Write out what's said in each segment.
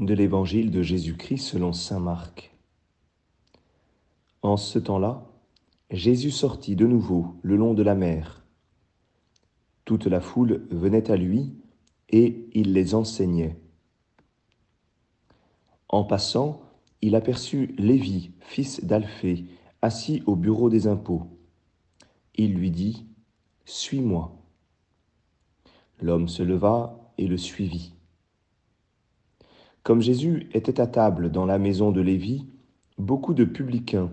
de l'Évangile de Jésus-Christ selon Saint Marc. En ce temps-là, Jésus sortit de nouveau le long de la mer. Toute la foule venait à lui et il les enseignait. En passant, il aperçut Lévi, fils d'Alphée, assis au bureau des impôts. Il lui dit, Suis-moi. L'homme se leva et le suivit. Comme Jésus était à table dans la maison de Lévi, beaucoup de publicains,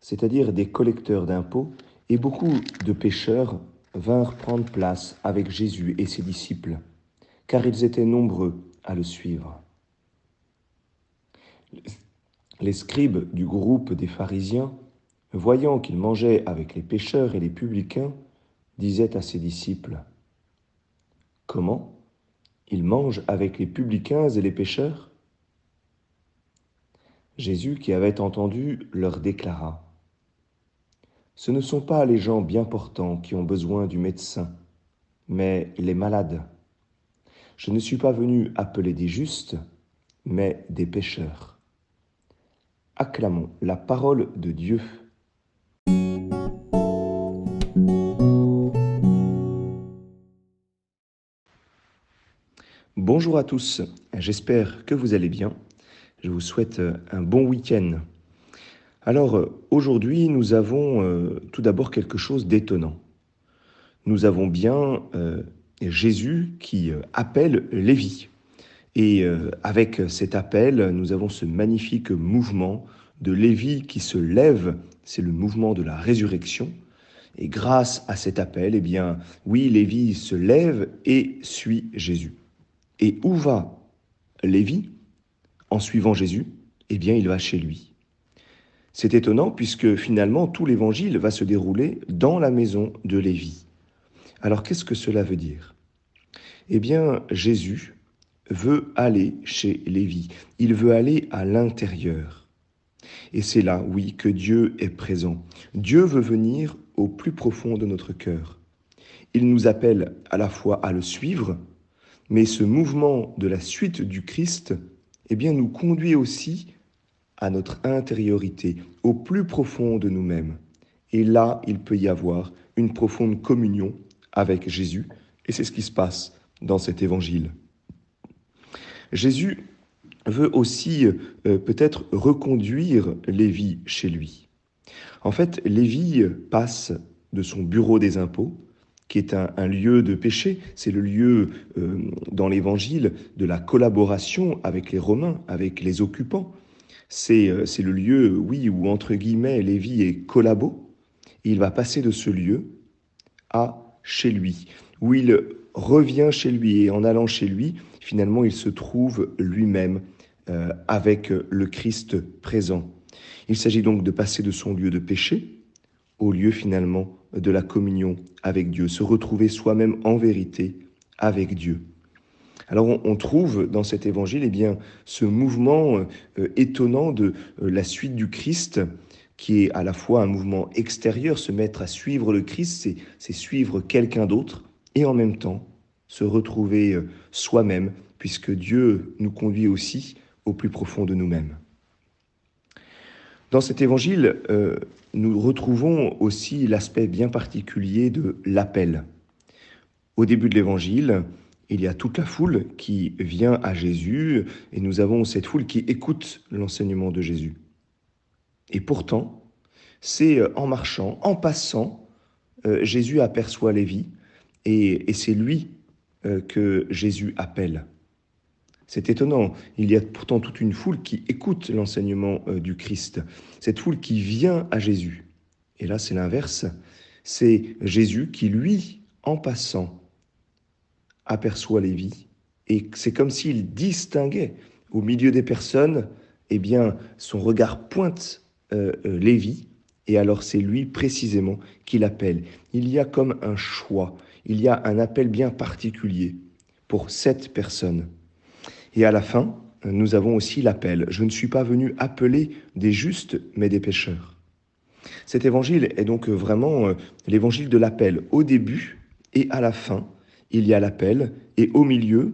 c'est-à-dire des collecteurs d'impôts, et beaucoup de pécheurs vinrent prendre place avec Jésus et ses disciples, car ils étaient nombreux à le suivre. Les scribes du groupe des pharisiens, voyant qu'il mangeait avec les pécheurs et les publicains, disaient à ses disciples, Comment? Il mange avec les publicains et les pécheurs Jésus, qui avait entendu, leur déclara, Ce ne sont pas les gens bien portants qui ont besoin du médecin, mais les malades. Je ne suis pas venu appeler des justes, mais des pécheurs. Acclamons la parole de Dieu. Bonjour à tous, j'espère que vous allez bien. Je vous souhaite un bon week-end. Alors aujourd'hui, nous avons euh, tout d'abord quelque chose d'étonnant. Nous avons bien euh, Jésus qui euh, appelle Lévi. Et avec cet appel, nous avons ce magnifique mouvement de Lévi qui se lève, c'est le mouvement de la résurrection. Et grâce à cet appel, eh bien, oui, Lévi se lève et suit Jésus. Et où va Lévi en suivant Jésus? Eh bien, il va chez lui. C'est étonnant puisque finalement tout l'évangile va se dérouler dans la maison de Lévi. Alors qu'est-ce que cela veut dire? Eh bien, Jésus veut aller chez Lévi. Il veut aller à l'intérieur. Et c'est là, oui, que Dieu est présent. Dieu veut venir au plus profond de notre cœur. Il nous appelle à la fois à le suivre, mais ce mouvement de la suite du Christ, eh bien, nous conduit aussi à notre intériorité, au plus profond de nous-mêmes. Et là, il peut y avoir une profonde communion avec Jésus, et c'est ce qui se passe dans cet évangile. Jésus veut aussi euh, peut-être reconduire Lévi chez lui. En fait, Lévi passe de son bureau des impôts qui est un, lieu de péché. C'est le lieu euh, dans l'Évangile de la collaboration avec les Romains, avec les occupants. C'est euh, le lieu, oui, où entre guillemets Lévi est collabo. il va passer de ce lieu à chez lui, où il revient chez lui et en allant chez lui, finalement, il se trouve lui-même euh, avec le Christ présent. Il s'agit donc de passer de son lieu de péché au lieu finalement de la communion avec Dieu, se retrouver soi-même en vérité avec Dieu. Alors on, trouve dans cet évangile eh bien, ce mouvement euh, étonnant de euh, la suite du Christ, qui est à la fois un mouvement extérieur, se mettre à suivre le Christ, c'est suivre quelqu'un d'autre, et en même temps se retrouver euh, soi-même, puisque Dieu nous conduit aussi au plus profond de nous-mêmes. Dans cet évangile, euh, nous retrouvons aussi l'aspect bien particulier de l'appel. Au début de l'évangile, il y a toute la foule qui vient à Jésus et nous avons cette foule qui écoute l'enseignement de Jésus. Et pourtant, c'est euh, en marchant, en passant, euh, Jésus aperçoit Lévi et, et c'est lui que Jésus appelle. C'est étonnant. Il y a pourtant toute une foule qui écoute l'enseignement euh, du Christ. Cette foule qui vient à Jésus. Et là, c'est l'inverse. C'est Jésus qui, lui, en passant, aperçoit Lévi. Et c'est comme s'il distinguait au milieu des personnes, eh bien, son regard pointe euh, euh, Lévi. Et alors, c'est lui précisément qui l'appelle. Il y a comme un choix. Il y a un appel bien particulier pour cette personne. Et à la fin, nous avons aussi l'appel. Je ne suis pas venu appeler des justes, mais des pécheurs. Cet évangile est donc vraiment euh, l'évangile de l'appel. Au début et à la fin, il y a l'appel, et au milieu,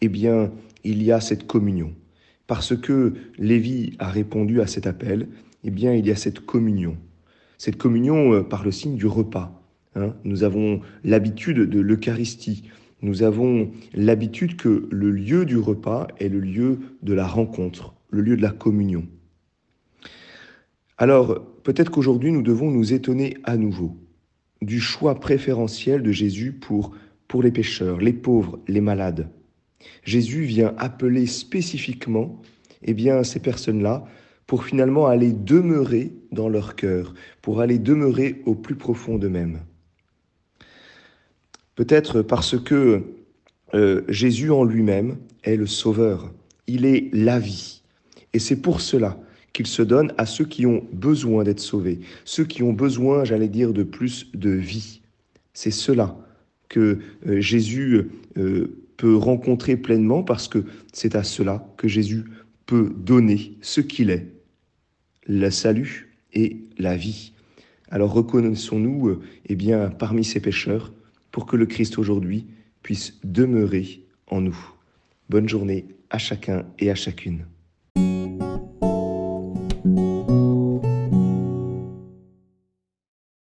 eh bien, il y a cette communion. parce que Lévi a répondu à cet appel, eh bien, il y a cette communion. Cette communion euh, par le signe du repas. Hein. Nous avons l'habitude de l'Eucharistie. Nous avons l'habitude que le lieu du repas est le lieu de la rencontre, le lieu de la communion. Alors, peut-être qu'aujourd'hui, nous devons nous étonner à nouveau du choix préférentiel de Jésus pour, pour les pécheurs, les pauvres, les malades. Jésus vient appeler spécifiquement eh bien, ces personnes-là pour finalement aller demeurer dans leur cœur, pour aller demeurer au plus profond d'eux-mêmes. Peut-être parce que euh, Jésus en lui-même est le Sauveur, il est la vie. Et c'est pour cela qu'il se donne à ceux qui ont besoin d'être sauvés, ceux qui ont besoin, j'allais dire, de plus de vie. C'est cela que euh, Jésus euh, peut rencontrer pleinement parce que c'est à cela que Jésus peut donner ce qu'il est, le salut et la vie. Alors reconnaissons-nous eh bien parmi ces pécheurs pour que le Christ aujourd'hui puisse demeurer en nous. Bonne journée à chacun et à chacune.